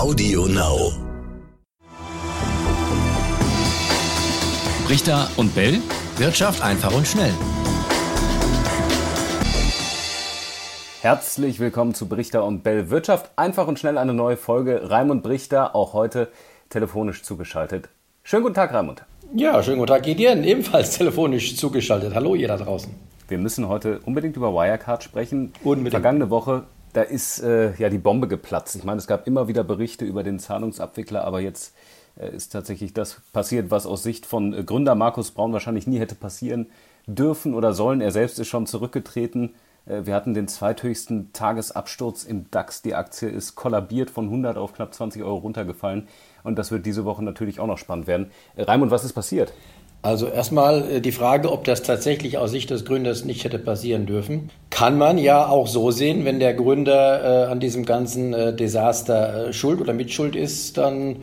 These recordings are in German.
Audio Now. Richter und Bell. Wirtschaft einfach und schnell. Herzlich willkommen zu Brichter und Bell Wirtschaft. Einfach und schnell eine neue Folge. Raimund Brichter, auch heute telefonisch zugeschaltet. Schönen guten Tag, Raimund. Ja, schönen guten Tag, Gideon. Ebenfalls telefonisch zugeschaltet. Hallo, ihr da draußen. Wir müssen heute unbedingt über Wirecard sprechen. Unbedingt. Vergangene Woche, da ist äh, ja die Bombe geplatzt. Ich meine, es gab immer wieder Berichte über den Zahlungsabwickler, aber jetzt äh, ist tatsächlich das passiert, was aus Sicht von äh, Gründer Markus Braun wahrscheinlich nie hätte passieren dürfen oder sollen. Er selbst ist schon zurückgetreten. Äh, wir hatten den zweithöchsten Tagesabsturz im DAX. Die Aktie ist kollabiert von 100 auf knapp 20 Euro runtergefallen. Und das wird diese Woche natürlich auch noch spannend werden. Äh, Raimund, was ist passiert? Also erstmal äh, die Frage, ob das tatsächlich aus Sicht des Gründers nicht hätte passieren dürfen. Kann man ja auch so sehen, wenn der Gründer äh, an diesem ganzen äh, Desaster äh, schuld oder mitschuld ist, dann,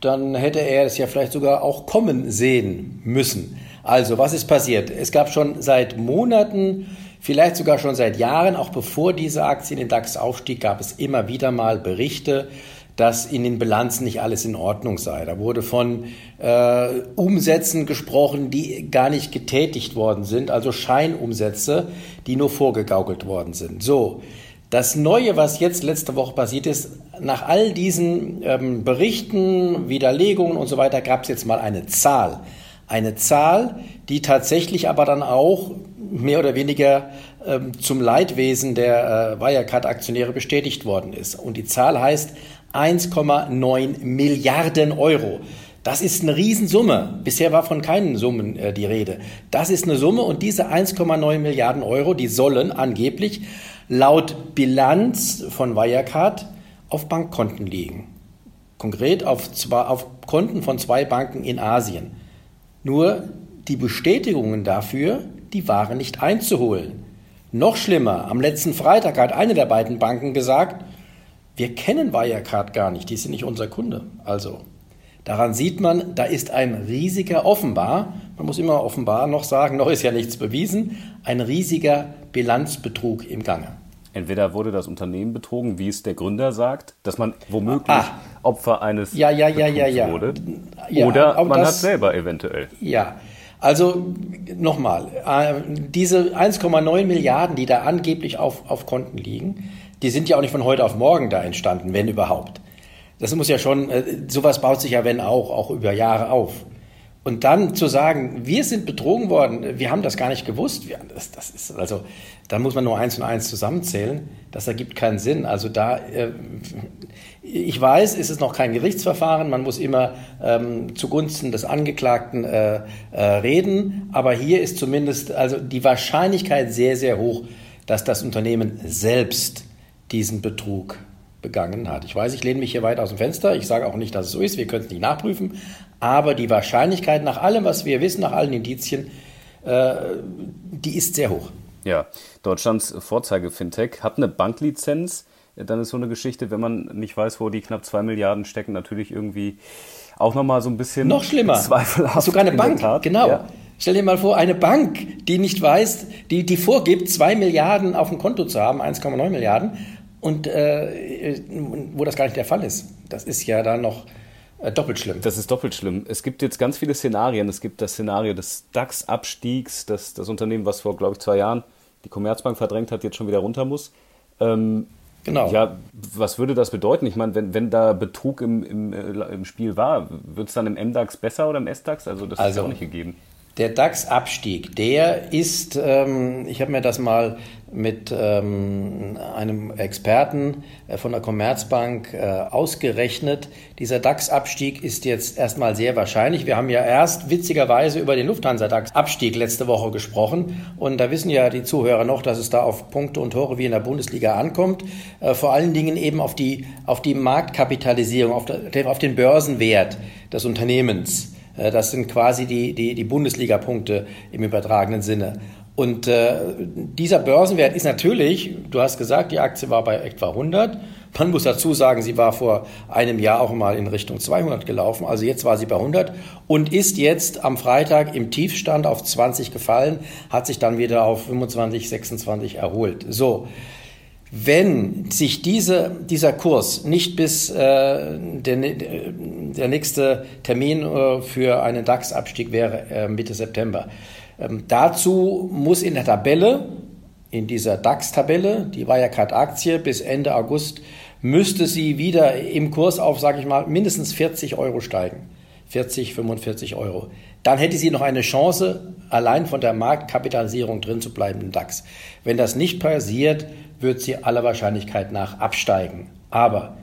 dann hätte er es ja vielleicht sogar auch kommen sehen müssen. Also, was ist passiert? Es gab schon seit Monaten, vielleicht sogar schon seit Jahren, auch bevor diese Aktie in den DAX aufstieg, gab es immer wieder mal Berichte, dass in den Bilanzen nicht alles in Ordnung sei. Da wurde von äh, Umsätzen gesprochen, die gar nicht getätigt worden sind, also Scheinumsätze, die nur vorgegaukelt worden sind. So, das Neue, was jetzt letzte Woche passiert ist, nach all diesen ähm, Berichten, Widerlegungen und so weiter, gab es jetzt mal eine Zahl. Eine Zahl, die tatsächlich aber dann auch mehr oder weniger ähm, zum Leidwesen der äh, Wirecard-Aktionäre bestätigt worden ist. Und die Zahl heißt 1,9 Milliarden Euro. Das ist eine Riesensumme. Bisher war von keinen Summen äh, die Rede. Das ist eine Summe und diese 1,9 Milliarden Euro, die sollen angeblich laut Bilanz von Wirecard auf Bankkonten liegen. Konkret auf, zwei, auf Konten von zwei Banken in Asien. Nur die Bestätigungen dafür, die waren nicht einzuholen. Noch schlimmer, am letzten Freitag hat eine der beiden Banken gesagt, wir kennen Wirecard gar nicht, die sind nicht unser Kunde. Also, daran sieht man, da ist ein riesiger, offenbar, man muss immer offenbar noch sagen, noch ist ja nichts bewiesen, ein riesiger Bilanzbetrug im Gange. Entweder wurde das Unternehmen betrogen, wie es der Gründer sagt, dass man womöglich ah, Opfer eines ja, ja, ja, ja, ja. wurde. Ja, oder man das, hat selber eventuell. Ja, also nochmal, äh, diese 1,9 Milliarden, die da angeblich auf, auf Konten liegen, die sind ja auch nicht von heute auf morgen da entstanden, wenn überhaupt. Das muss ja schon, äh, sowas baut sich ja, wenn auch, auch über Jahre auf. Und dann zu sagen, wir sind betrogen worden, wir haben das gar nicht gewusst, das, das ist, also, da muss man nur eins und eins zusammenzählen, das ergibt keinen Sinn. Also da, äh, ich weiß, es ist noch kein Gerichtsverfahren, man muss immer ähm, zugunsten des Angeklagten äh, äh, reden, aber hier ist zumindest also die Wahrscheinlichkeit sehr, sehr hoch, dass das Unternehmen selbst diesen Betrug begangen hat. Ich weiß, ich lehne mich hier weit aus dem Fenster. Ich sage auch nicht, dass es so ist. Wir können es nicht nachprüfen. Aber die Wahrscheinlichkeit nach allem, was wir wissen, nach allen Indizien, äh, die ist sehr hoch. Ja, Deutschlands Vorzeige-Fintech hat eine Banklizenz. Dann ist so eine Geschichte, wenn man nicht weiß, wo die knapp zwei Milliarden stecken, natürlich irgendwie auch nochmal so ein bisschen noch schlimmer. zweifelhaft. Sogar eine Bank, genau. Ja. Stell dir mal vor, eine Bank, die nicht weiß, die, die vorgibt, zwei Milliarden auf dem Konto zu haben, 1,9 Milliarden, und äh, wo das gar nicht der Fall ist. Das ist ja dann noch äh, doppelt schlimm. Das ist doppelt schlimm. Es gibt jetzt ganz viele Szenarien. Es gibt das Szenario des DAX-Abstiegs, dass das Unternehmen, was vor, glaube ich, zwei Jahren die Commerzbank verdrängt hat, jetzt schon wieder runter muss. Ähm, Genau. Ja, was würde das bedeuten? Ich meine, wenn, wenn da Betrug im, im, äh, im Spiel war, wird es dann im MDAX besser oder im SDAX? Also das also, ist auch nicht gegeben. Der DAX-Abstieg, der ist, ähm, ich habe mir das mal mit ähm, einem Experten äh, von der Commerzbank äh, ausgerechnet. Dieser DAX-Abstieg ist jetzt erstmal sehr wahrscheinlich. Wir haben ja erst witzigerweise über den Lufthansa-DAX-Abstieg letzte Woche gesprochen. Und da wissen ja die Zuhörer noch, dass es da auf Punkte und Tore wie in der Bundesliga ankommt. Äh, vor allen Dingen eben auf die, auf die Marktkapitalisierung, auf, der, auf den Börsenwert des Unternehmens. Äh, das sind quasi die, die, die Bundesliga-Punkte im übertragenen Sinne. Und äh, dieser Börsenwert ist natürlich, du hast gesagt, die Aktie war bei etwa 100. Man muss dazu sagen, sie war vor einem Jahr auch mal in Richtung 200 gelaufen. Also jetzt war sie bei 100 und ist jetzt am Freitag im Tiefstand auf 20 gefallen, hat sich dann wieder auf 25, 26 erholt. So. Wenn sich diese, dieser Kurs nicht bis äh, der, der nächste Termin äh, für einen DAX-Abstieg wäre äh, Mitte September, ähm, dazu muss in der Tabelle, in dieser DAX-Tabelle, die Wirecard-Aktie bis Ende August, müsste sie wieder im Kurs auf, sage ich mal, mindestens 40 Euro steigen. 40, 45 Euro. Dann hätte sie noch eine Chance, allein von der Marktkapitalisierung drin zu bleiben im DAX. Wenn das nicht passiert, wird sie aller Wahrscheinlichkeit nach absteigen. Aber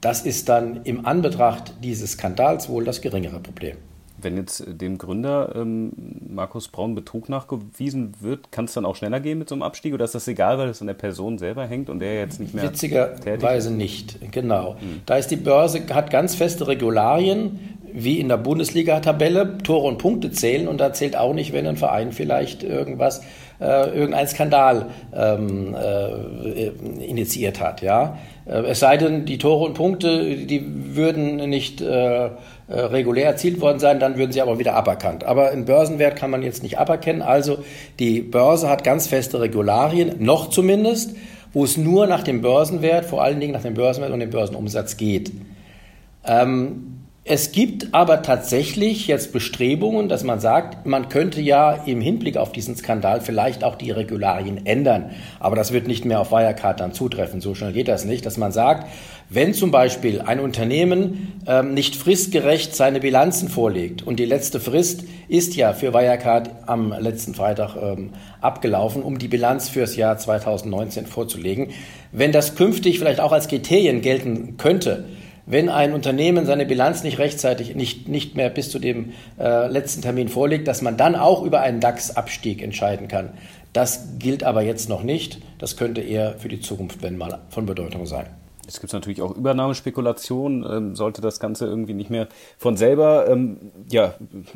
das ist dann im Anbetracht dieses Skandals wohl das geringere Problem. Wenn jetzt dem Gründer ähm, Markus Braun Betrug nachgewiesen wird, kann es dann auch schneller gehen mit so einem Abstieg oder ist das egal, weil es an der Person selber hängt und der jetzt nicht mehr. Witzigerweise nicht, genau. Hm. Da ist die Börse, hat ganz feste Regularien, wie in der Bundesliga-Tabelle, Tore und Punkte zählen und da zählt auch nicht, wenn ein Verein vielleicht irgendwas, äh, irgendein Skandal ähm, äh, initiiert hat. Ja? Äh, es sei denn, die Tore und Punkte, die würden nicht äh, äh, regulär erzielt worden sein, dann würden sie aber wieder aberkannt. Aber einen Börsenwert kann man jetzt nicht aberkennen. Also die Börse hat ganz feste Regularien, noch zumindest, wo es nur nach dem Börsenwert, vor allen Dingen nach dem Börsenwert und dem Börsenumsatz geht. Ähm, es gibt aber tatsächlich jetzt Bestrebungen, dass man sagt, man könnte ja im Hinblick auf diesen Skandal vielleicht auch die Regularien ändern. Aber das wird nicht mehr auf Wirecard dann zutreffen. So schnell geht das nicht, dass man sagt, wenn zum Beispiel ein Unternehmen ähm, nicht fristgerecht seine Bilanzen vorlegt und die letzte Frist ist ja für Wirecard am letzten Freitag ähm, abgelaufen, um die Bilanz fürs Jahr 2019 vorzulegen, wenn das künftig vielleicht auch als Kriterien gelten könnte, wenn ein Unternehmen seine Bilanz nicht rechtzeitig, nicht, nicht mehr bis zu dem äh, letzten Termin vorlegt, dass man dann auch über einen DAX-Abstieg entscheiden kann. Das gilt aber jetzt noch nicht. Das könnte eher für die Zukunft, wenn mal, von Bedeutung sein. Es gibt natürlich auch Übernahmespekulationen. Ähm, sollte das Ganze irgendwie nicht mehr von selber ähm, ja,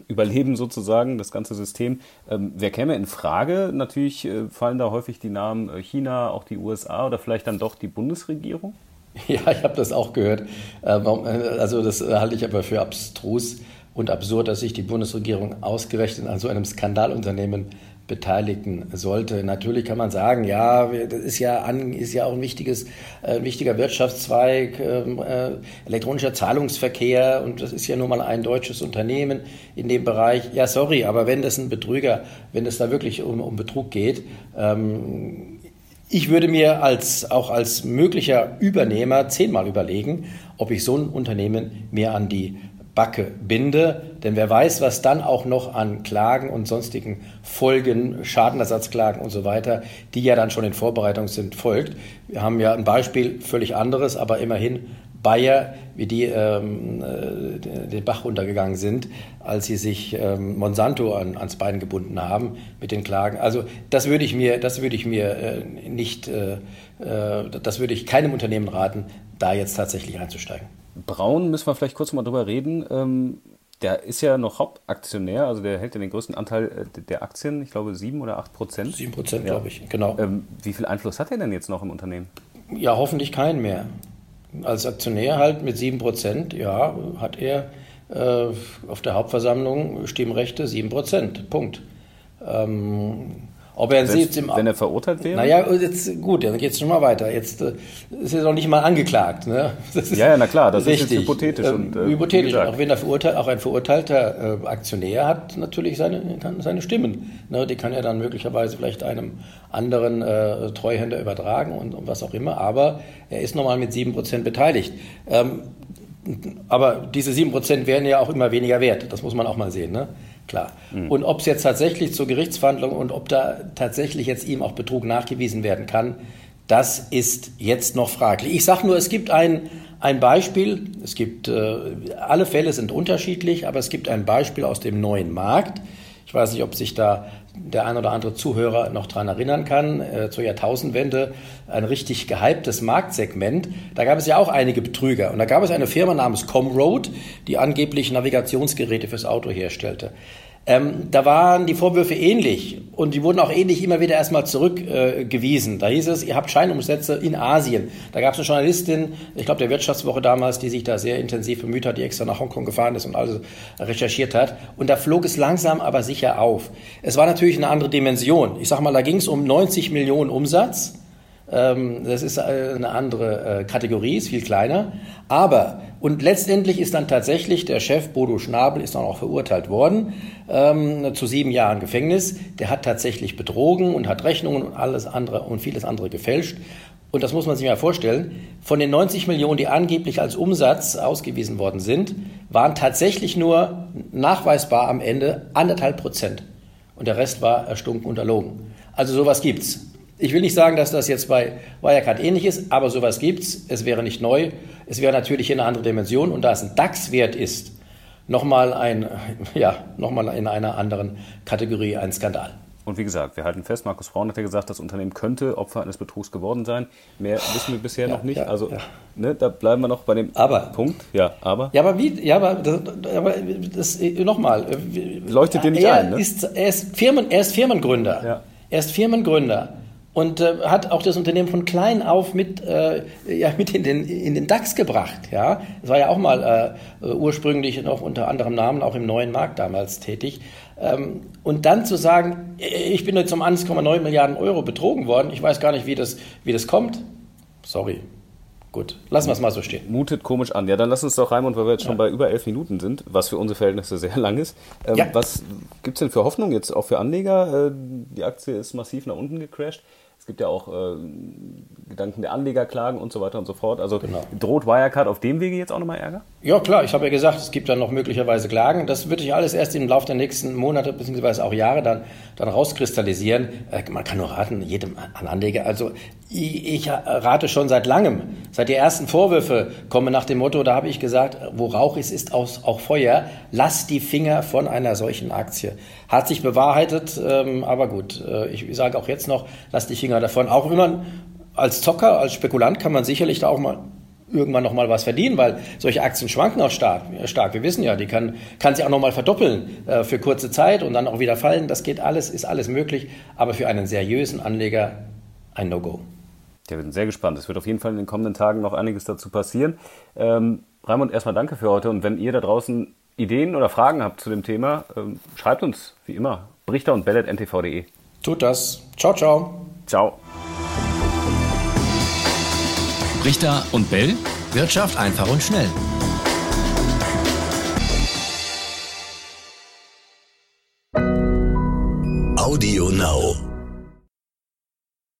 überleben, sozusagen, das ganze System. Ähm, wer käme in Frage? Natürlich äh, fallen da häufig die Namen äh, China, auch die USA oder vielleicht dann doch die Bundesregierung? Ja, ich habe das auch gehört. Ähm, äh, also das halte ich aber für abstrus und absurd, dass sich die Bundesregierung ausgerechnet an so einem Skandalunternehmen beteiligen sollte. Natürlich kann man sagen, ja, das ist ja, an, ist ja auch ein wichtiges, äh, wichtiger Wirtschaftszweig, ähm, äh, elektronischer Zahlungsverkehr und das ist ja nun mal ein deutsches Unternehmen in dem Bereich. Ja, sorry, aber wenn das ein Betrüger, wenn es da wirklich um, um Betrug geht, ähm, ich würde mir als, auch als möglicher Übernehmer zehnmal überlegen, ob ich so ein Unternehmen mir an die Backe binde. Denn wer weiß, was dann auch noch an Klagen und sonstigen Folgen, Schadenersatzklagen und so weiter, die ja dann schon in Vorbereitung sind, folgt. Wir haben ja ein Beispiel völlig anderes, aber immerhin Bayer, wie die ähm, äh, den Bach runtergegangen sind, als sie sich ähm, Monsanto an, ans Bein gebunden haben mit den Klagen. Also das würde ich mir, das würde ich mir äh, nicht, äh, äh, das würde ich keinem Unternehmen raten, da jetzt tatsächlich einzusteigen. Braun müssen wir vielleicht kurz mal drüber reden. Ähm der ist ja noch Hauptaktionär, also der hält ja den größten Anteil äh, der Aktien, ich glaube sieben oder acht Prozent. Sieben Prozent, ja. glaube ich, genau. Ähm, wie viel Einfluss hat er denn jetzt noch im Unternehmen? Ja, hoffentlich keinen mehr als Aktionär halt mit 7%, ja, hat er äh, auf der Hauptversammlung Stimmrechte 7%. Punkt. Ähm, ob er sieht im Wenn er verurteilt wäre? Naja, jetzt, gut, dann geht es schon mal weiter. Jetzt äh, ist er noch nicht mal angeklagt. Ne? ja, ja, na klar, das richtig. ist jetzt hypothetisch. Ähm, und, äh, hypothetisch, auch wenn er verurteilt, auch ein verurteilter äh, Aktionär hat natürlich seine, seine Stimmen. Ne? Die kann er dann möglicherweise vielleicht einem anderen äh, Treuhänder übertragen und, und, was auch immer. Aber er ist nochmal mit 7% beteiligt. Ähm, aber diese 7% werden ja auch immer weniger wert. Das muss man auch mal sehen. Ne? Klar. Mhm. Und ob es jetzt tatsächlich zur Gerichtsverhandlung und ob da tatsächlich jetzt ihm auch Betrug nachgewiesen werden kann, das ist jetzt noch fraglich. Ich sage nur, es gibt ein, ein Beispiel, es gibt, äh, alle Fälle sind unterschiedlich, aber es gibt ein Beispiel aus dem neuen Markt. Ich weiß nicht, ob sich da der ein oder andere Zuhörer noch daran erinnern kann, äh, zur Jahrtausendwende ein richtig gehyptes Marktsegment. Da gab es ja auch einige Betrüger. Und da gab es eine Firma namens Comroad, die angeblich Navigationsgeräte fürs Auto herstellte. Ähm, da waren die Vorwürfe ähnlich und die wurden auch ähnlich immer wieder erstmal zurückgewiesen. Äh, da hieß es, ihr habt Scheinumsätze in Asien. Da gab es eine Journalistin, ich glaube der Wirtschaftswoche damals, die sich da sehr intensiv bemüht hat, die extra nach Hongkong gefahren ist und alles recherchiert hat. Und da flog es langsam aber sicher auf. Es war natürlich eine andere Dimension. Ich sage mal, da ging es um 90 Millionen Umsatz das ist äh, eine andere äh, Kategorie, ist viel kleiner. Aber, und letztendlich ist dann tatsächlich der Chef Bodo Schnabel ist dann auch verurteilt worden ähm, zu sieben Jahren Gefängnis. Der hat tatsächlich betrogen und hat Rechnungen und alles andere und vieles andere gefälscht. Und das muss man sich mal vorstellen. Von den 90 Millionen, die angeblich als Umsatz ausgewiesen worden sind, waren tatsächlich nur nachweisbar am Ende anderthalb Prozent. Und der Rest war erstunken und erlogen. Also sowas gibt's. Ich will nicht sagen, dass das jetzt bei Wirecard ähnlich ist, aber sowas gibt's. Es wäre nicht neu. Es wäre natürlich in eine andere Dimension. Und da es ein DAX-Wert ist, nochmal ein, ja, nochmal in einer anderen Kategorie ein Skandal. Und wie gesagt, wir halten fest, Markus Braun hat ja gesagt, das Unternehmen könnte Opfer eines Betrugs geworden sein. Mehr wissen wir bisher ja, noch nicht. Ja, also ja. Ne, da bleiben wir noch bei dem aber, Punkt. Ja, aber. Ja, aber wie, ja, aber, das, aber das, nochmal. Leuchtet dir nicht er ein, ne? Ist, er, ist Firmen, er ist Firmengründer. Er ist Firmengründer und äh, hat auch das Unternehmen von klein auf mit, äh, ja, mit in, den, in den DAX gebracht. Ja, es war ja auch mal äh, ursprünglich noch unter anderem Namen auch im neuen Markt damals tätig. Ähm, und dann zu sagen, ich bin jetzt um 1,9 Milliarden Euro betrogen worden, ich weiß gar nicht, wie das, wie das kommt. Sorry. Gut, lassen wir es mal so stehen. Mutet komisch an. Ja, dann lass uns doch, Raimund, weil wir jetzt schon bei über elf Minuten sind, was für unsere Verhältnisse sehr lang ist. Ähm, ja. Was gibt es denn für Hoffnung jetzt auch für Anleger? Äh, die Aktie ist massiv nach unten gecrashed. Es gibt ja auch äh, Gedanken der Anlegerklagen und so weiter und so fort. Also genau. droht Wirecard auf dem Wege jetzt auch nochmal Ärger? Ja, klar. Ich habe ja gesagt, es gibt dann noch möglicherweise Klagen. Das wird sich alles erst im Laufe der nächsten Monate bzw. auch Jahre dann, dann rauskristallisieren. Äh, man kann nur raten, jedem an Anleger. Also ich, ich rate schon seit langem. Seit die ersten Vorwürfe kommen nach dem Motto, da habe ich gesagt, wo Rauch ist, ist auch Feuer. Lass die Finger von einer solchen Aktie. Hat sich bewahrheitet, ähm, aber gut, äh, ich sage auch jetzt noch, lass die Finger davon. Auch immer als Zocker, als Spekulant kann man sicherlich da auch mal irgendwann noch mal was verdienen, weil solche Aktien schwanken auch stark. stark. Wir wissen ja, die kann, kann sich auch noch mal verdoppeln äh, für kurze Zeit und dann auch wieder fallen. Das geht alles, ist alles möglich, aber für einen seriösen Anleger ein No-Go. Ja, wir sind sehr gespannt. Es wird auf jeden Fall in den kommenden Tagen noch einiges dazu passieren. Ähm, Raimund, erstmal danke für heute und wenn ihr da draußen Ideen oder Fragen habt zu dem Thema, ähm, schreibt uns, wie immer, brichter und bellet.ntv.de. Tut das. Ciao, ciao. Ciao. Brichter und Bell. Wirtschaft einfach und schnell.